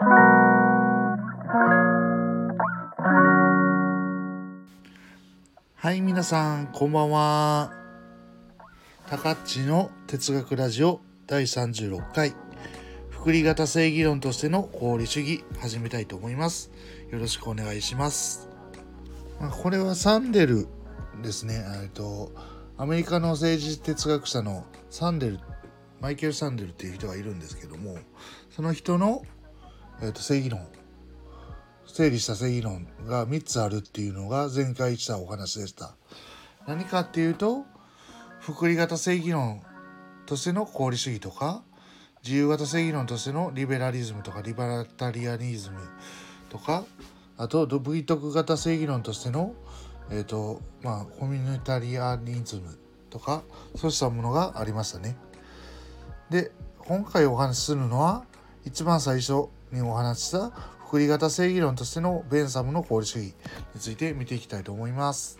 はい皆さんこんばんは。高っちの哲学ラジオ第36回。福利型正義論としての合理主義始めたいと思います。よろしくお願いします。これはサンデルですね。えっとアメリカの政治哲学者のサンデルマイケル・サンデルっていう人がいるんですけどもその人の、えー、と正義論整理した正義論が3つあるっていうのが前回したお話でした。何かっていうと福利型正義論としての功利主義とか自由型正義論としてのリベラリズムとかリバタリアニズムとかあと V 徳型正義論としてのえっ、ー、とまあコミュニタリアニズムとかそうしたものがありましたね。で今回お話しするのは一番最初にお話しした福利型正義論としてのベンサムの功利主義について見ていきたいと思います。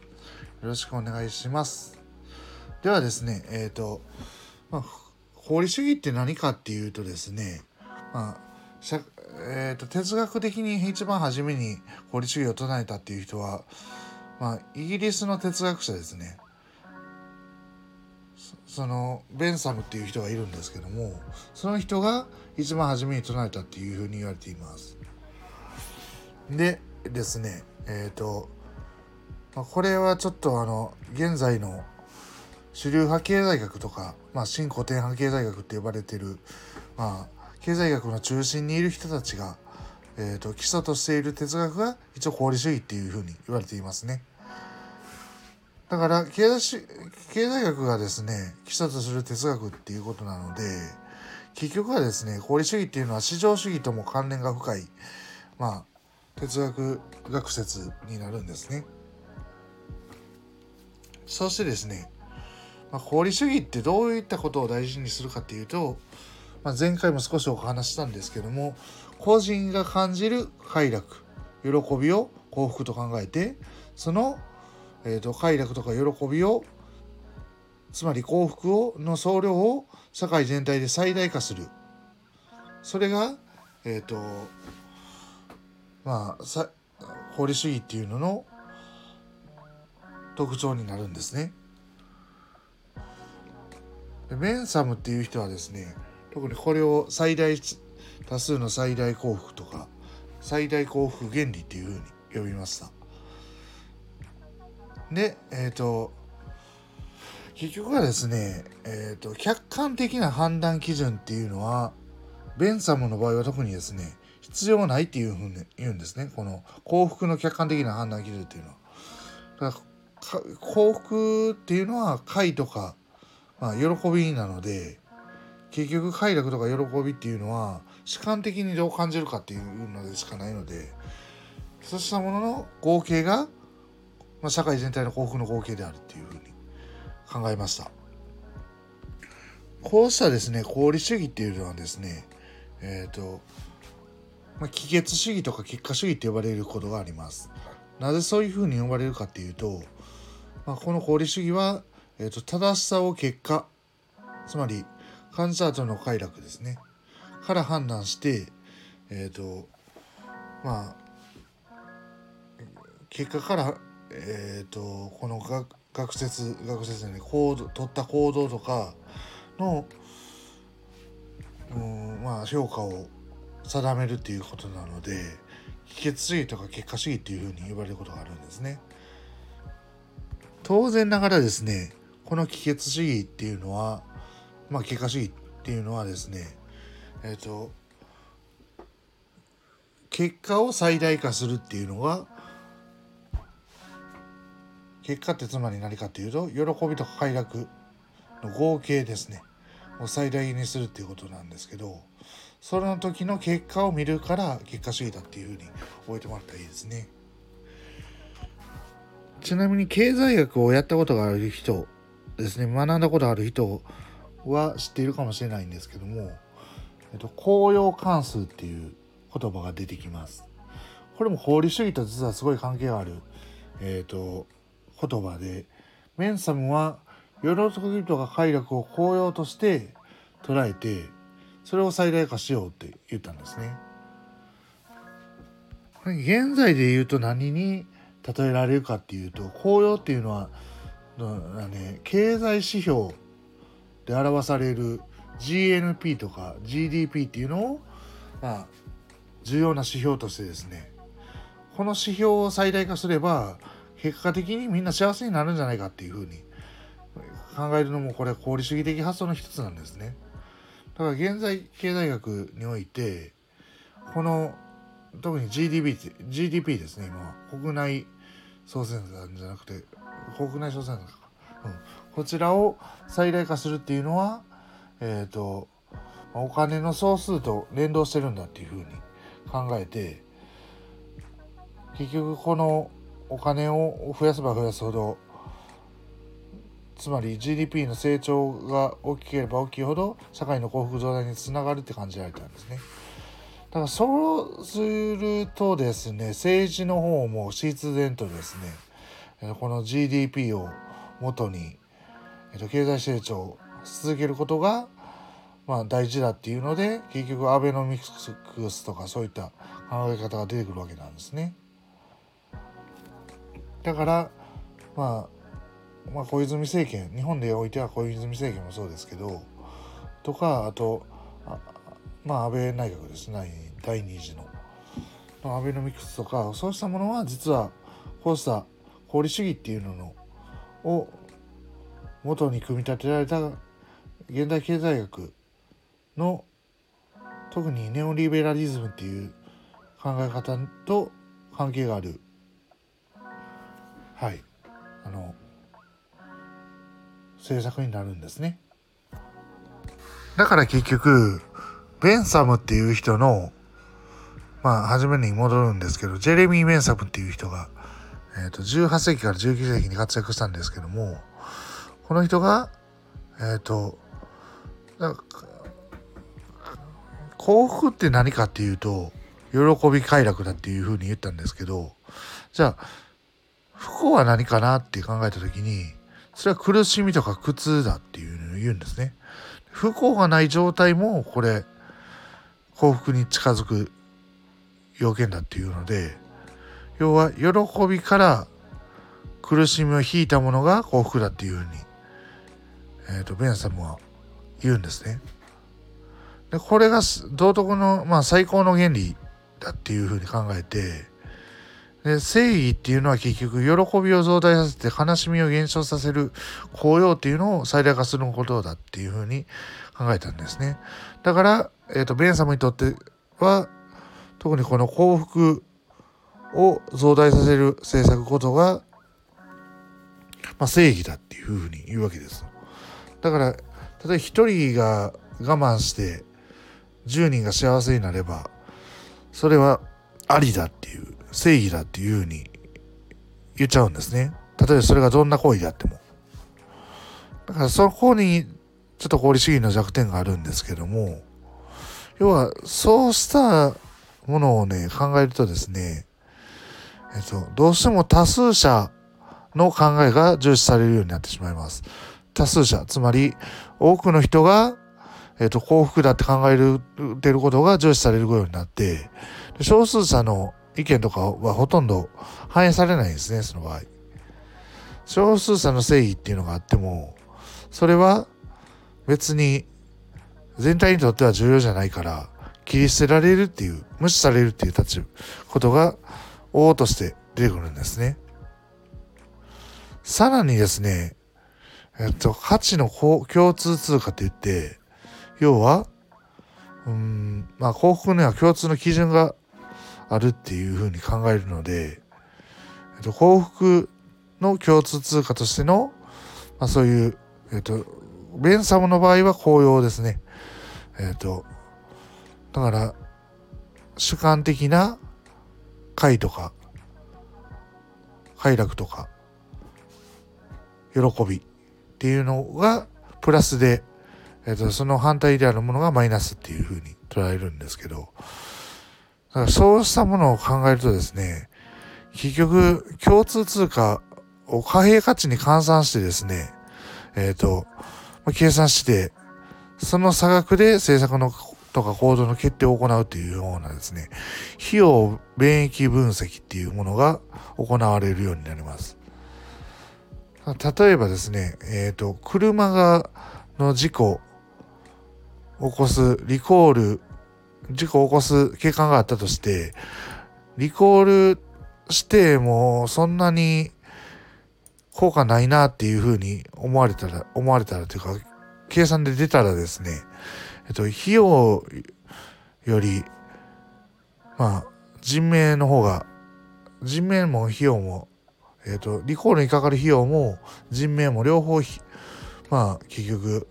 よろしくお願いします。ではですね、えっ、ー、と、まあ、功利主義って何かっていうとですね、まあ、えーと、哲学的に一番初めに功利主義を唱えたっていう人は、まあ、イギリスの哲学者ですね。そのベンサムっていう人がいるんですけどもその人が一番初めに唱えたっていうふうに言われています。でですねえっ、ー、と、まあ、これはちょっとあの現在の主流派経済学とか、まあ、新古典派経済学って呼ばれてる、まあ、経済学の中心にいる人たちが、えーと、基礎としている哲学が一応功利主義っていうふうに言われていますね。だから経済経済学がですね基礎とする哲学っていうことなので結局はですね功利主義っていうのは市場主義とも関連が深いまあ哲学学説になるんですね。そしてですね、まあ、功利主義ってどういったことを大事にするかっていうと、まあ、前回も少しお話したんですけども個人が感じる快楽喜びを幸福と考えてその、えーと、快楽とか喜びをつまり幸福をの総量を社会全体で最大化するそれが、えーとまあさ法理主義っていうのの特徴になるんですね。でメンサムっていう人はですね特にこれを最大多数の最大幸福とか最大幸福原理っていうふうに呼びました。でえっ、ー、と結局はですね、えーと客観的な判断基準っていうのはベンサムの場合は特にですね必要ないっていうふうに言うんですねこの幸福の客観的な判断基準っていうのは。だから幸福っていうのは快とか、まあ、喜びなので結局快楽とか喜びっていうのは主観的にどう感じるかっていうのでしかないのでそうしたものの合計が、まあ、社会全体の幸福の合計であるっていうふうに考えました。こうしたですね功利主義っていうのはですねえっ、ー、とまあ、帰結主義とか結果主義って呼ばれることがあります。なぜそういうふうに呼ばれるかっていうと、まあ、この功利主義は、えーと、正しさを結果つまり感じた後の快楽ですねから判断してえっ、ー、とまあ結果からえっ、ー、とこの学学説学説に行動取った行動とかのうんまあ評価を定めるっていうことなので帰結主義とか結果主義っていうふうに呼ばれることがあるんですね。当然ながらですねこの帰結主義っていうのはまあ結果主義っていうのはですねえっ、ー、と結果を最大化するっていうのが結果ってつまり何かっていうと喜びと快楽の合計ですねを最大にするっていうことなんですけどその時の結果を見るから結果主義だっていうふうに覚えてもらったらいいですね。ちなみに経済学をやったことがある人ですね学んだことある人は知っているかもしれないんですけども、えっと、公用関数っていう言葉が出てきます。これも法理主義と実はすごい関係がある、えっと、言葉でメンサムは喜びとか快楽を公用として捉えてそれを最大化しようって言ったんですね。現在で言うと何に例えられるかっていうと紅葉っていうのは、ね、経済指標で表される GNP とか GDP っていうのを、まあ、重要な指標としてですねこの指標を最大化すれば結果的にみんな幸せになるんじゃないかっていうふうに考えるのもこれは功利主義的発想の一つなんですね。だから現在経済学においてこの特に GDP, GDP ですね今国内総生産じゃなくて国内総生産か、うん、こちらを最大化するっていうのはえっ、ー、とお金の総数と連動してるんだっていうふうに考えて結局このお金を増やせば増やすほどつまり GDP の成長が大きければ大きいほど社会の幸福増大につながるって感じられたんですね。だからそうするとですね政治の方も必然とですねこの GDP をもとに経済成長を続けることがまあ大事だっていうので結局アベノミクスとかそういった考え方が出てくるわけなんですね。だからまあまあ小泉政権日本でおいては小泉政権もそうですけどとかあとまあ安倍内閣ですね第2次の。アベノミクスとかそうしたものは実はこうした功利主義っていうののを元に組み立てられた現代経済学の特にネオリベラリズムっていう考え方と関係があるはいあの政策になるんですね。だから結局ベンサムっていう人のまあ初めに戻るんですけどジェレミー・メンサムっていう人が、えー、と18世紀から19世紀に活躍したんですけどもこの人がえっ、ー、と幸福って何かっていうと喜び快楽だっていうふうに言ったんですけどじゃあ不幸は何かなって考えた時にそれは苦しみとか苦痛だっていうのを言うんですね。不幸がない状態もこれ幸福に近づく要件だっていうので要は喜びから苦しみを引いたものが幸福だっていうふうに、えーと、ベンサムは言うんですね。でこれが道徳の、まあ、最高の原理だっていうふうに考えてで正義っていうのは結局喜びを増大させて悲しみを減少させる効用っていうのを最大化することだっていうふうに考えたんですね。だから、えーと、ベンサムにとっては特にこの幸福を増大させる政策こそが、まあ、正義だっていうふうに言うわけです。だから例えば一人が我慢して10人が幸せになればそれはありだっていう正義だっていうふうに言っちゃうんですね。例えばそれがどんな行為であっても。だからそこにちょっと功利主義の弱点があるんですけども要はそうしたものをね、考えるとですね、えっと、どうしても多数者の考えが重視されるようになってしまいます。多数者、つまり多くの人が、えっと、幸福だって考えてることが重視されるようになって、少数者の意見とかはほとんど反映されないですね、その場合。少数者の正義っていうのがあっても、それは別に全体にとっては重要じゃないから、切り捨てられるっていう、無視されるっていう立ち、ことが、王として出てくるんですね。さらにですね、えっと、価値の共通通貨って言って、要は、うん、まあ幸福には共通の基準があるっていうふうに考えるので、えっと、幸福の共通通貨としての、まあそういう、えっと、ベンサムの場合は紅葉ですね。えっと、だから主観的な快とか快楽とか喜びっていうのがプラスで、えーと、その反対であるものがマイナスっていうふうに捉えるんですけどだからそうしたものを考えるとですね結局共通通貨を貨幣価値に換算してですねえっ、ー、と計算してその差額で政策のとか行動の決定を行うというようなですね、費用便益分析っていうものが行われるようになります。例えばですね、えっ、ー、と、車が、の事故を起こす、リコール、事故を起こす警官があったとして、リコールしてもそんなに効果ないなっていうふうに思われたら、思われたらというか、計算で出たらですね、えっと、費用より、まあ、人命の方が、人命も費用も、えっと、リコールにかかる費用も人命も両方、まあ、結局、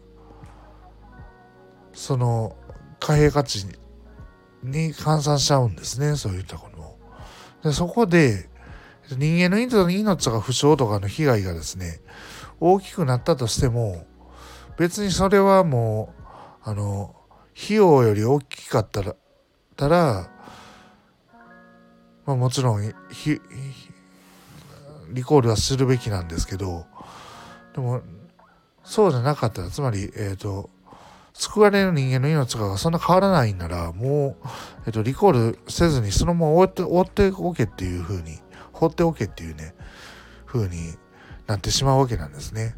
その、貨幣価値に換算しちゃうんですね、そういったことも。でそこで、人間の命とか負傷とかの被害がですね、大きくなったとしても、別にそれはもう、あの、費用より大きかったら、たら、まあもちろん、リコールはするべきなんですけど、でも、そうじゃなかったら、つまり、えっ、ー、と、救われる人間の命がそんな変わらないなら、もう、えっ、と、リコールせずにそのまま終って、終っておけっていうふうに放っておけっていうね、風になってしまうわけなんですね。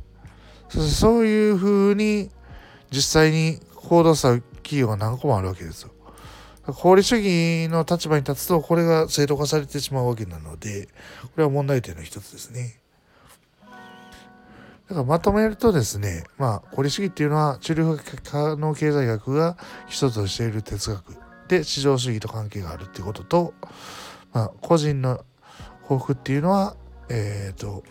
そしてそういう風に実際に行動した企業が何個もあるわけですよ。法理主義の立場に立つとこれが制度化されてしまうわけなのでこれは問題点の一つですね。だからまとめるとですね、まあ、法理主義っていうのは治療可能経済学が一つとしている哲学で市場主義と関係があるっていうことと、まあ、個人の幸福っていうのは、えっ、ー、と、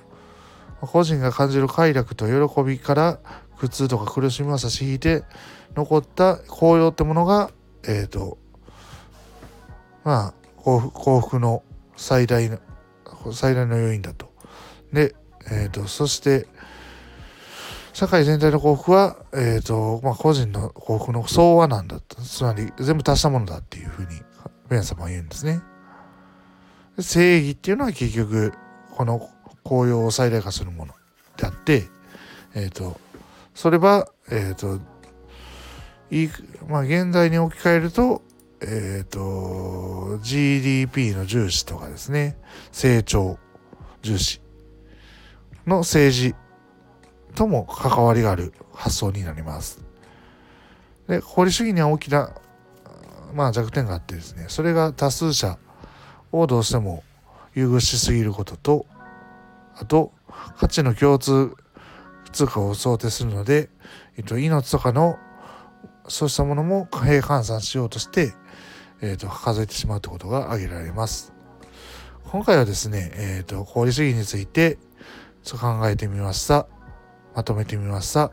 個人が感じる快楽と喜びから苦痛とか苦しみを差し引いて残った高揚ってものが、えっ、ー、と、まあ幸福の最大の、最大の要因だと。で、えっ、ー、と、そして、社会全体の幸福は、えっ、ー、と、まあ、個人の幸福の総和なんだと。つまり、全部足したものだっていうふうに、ベン様は言うんですね。正義っていうのは結局この紅葉を最大化するものであって、えっ、ー、とそれは、えっ、ー、といまあ現在に置き換えるとえっ、ー、と GDP の重視とかですね成長重視の政治とも関わりがある発想になります。で、法理主義には大きな、まあ、弱点があってですね、それが多数者をどうしても優遇しすぎることとあと価値の共通通貨を想定するので、えっと、命とかのそうしたものも貨幣換算しようとして、えっと、数えてしまうということが挙げられます。今回はですね、えっと、功利主義についてちょっと考えてみました。まとめてみました。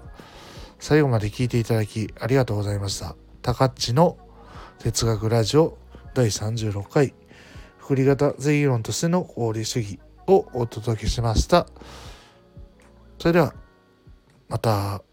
最後まで聞いていただきありがとうございました。高っちの哲学ラジオ第36回、福利型税議論としての合理主義をお届けしました。それでは、また。